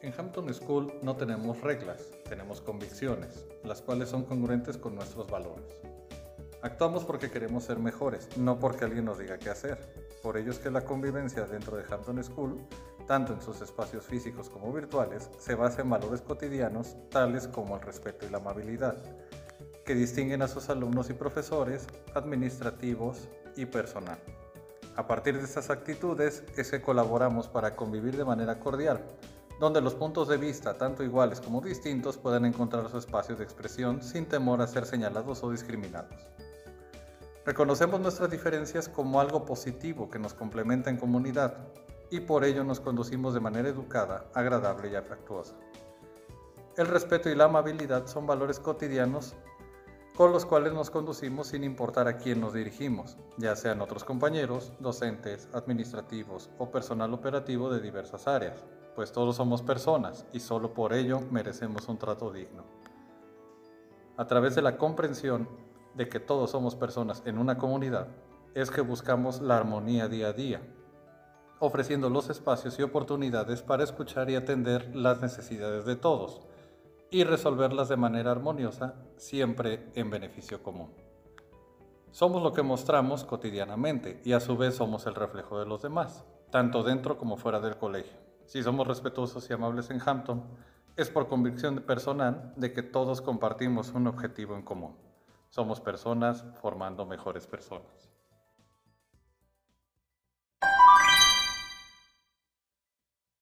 En Hampton School no tenemos reglas, tenemos convicciones, las cuales son congruentes con nuestros valores. Actuamos porque queremos ser mejores, no porque alguien nos diga qué hacer. Por ello es que la convivencia dentro de Hampton School, tanto en sus espacios físicos como virtuales, se basa en valores cotidianos tales como el respeto y la amabilidad, que distinguen a sus alumnos y profesores, administrativos y personal. A partir de estas actitudes es que colaboramos para convivir de manera cordial, donde los puntos de vista, tanto iguales como distintos, puedan encontrar su espacio de expresión sin temor a ser señalados o discriminados. Reconocemos nuestras diferencias como algo positivo que nos complementa en comunidad y por ello nos conducimos de manera educada, agradable y afectuosa. El respeto y la amabilidad son valores cotidianos con los cuales nos conducimos sin importar a quién nos dirigimos, ya sean otros compañeros, docentes, administrativos o personal operativo de diversas áreas pues todos somos personas y solo por ello merecemos un trato digno. A través de la comprensión de que todos somos personas en una comunidad, es que buscamos la armonía día a día, ofreciendo los espacios y oportunidades para escuchar y atender las necesidades de todos y resolverlas de manera armoniosa, siempre en beneficio común. Somos lo que mostramos cotidianamente y a su vez somos el reflejo de los demás, tanto dentro como fuera del colegio. Si somos respetuosos y amables en Hampton, es por convicción personal de que todos compartimos un objetivo en común. Somos personas formando mejores personas.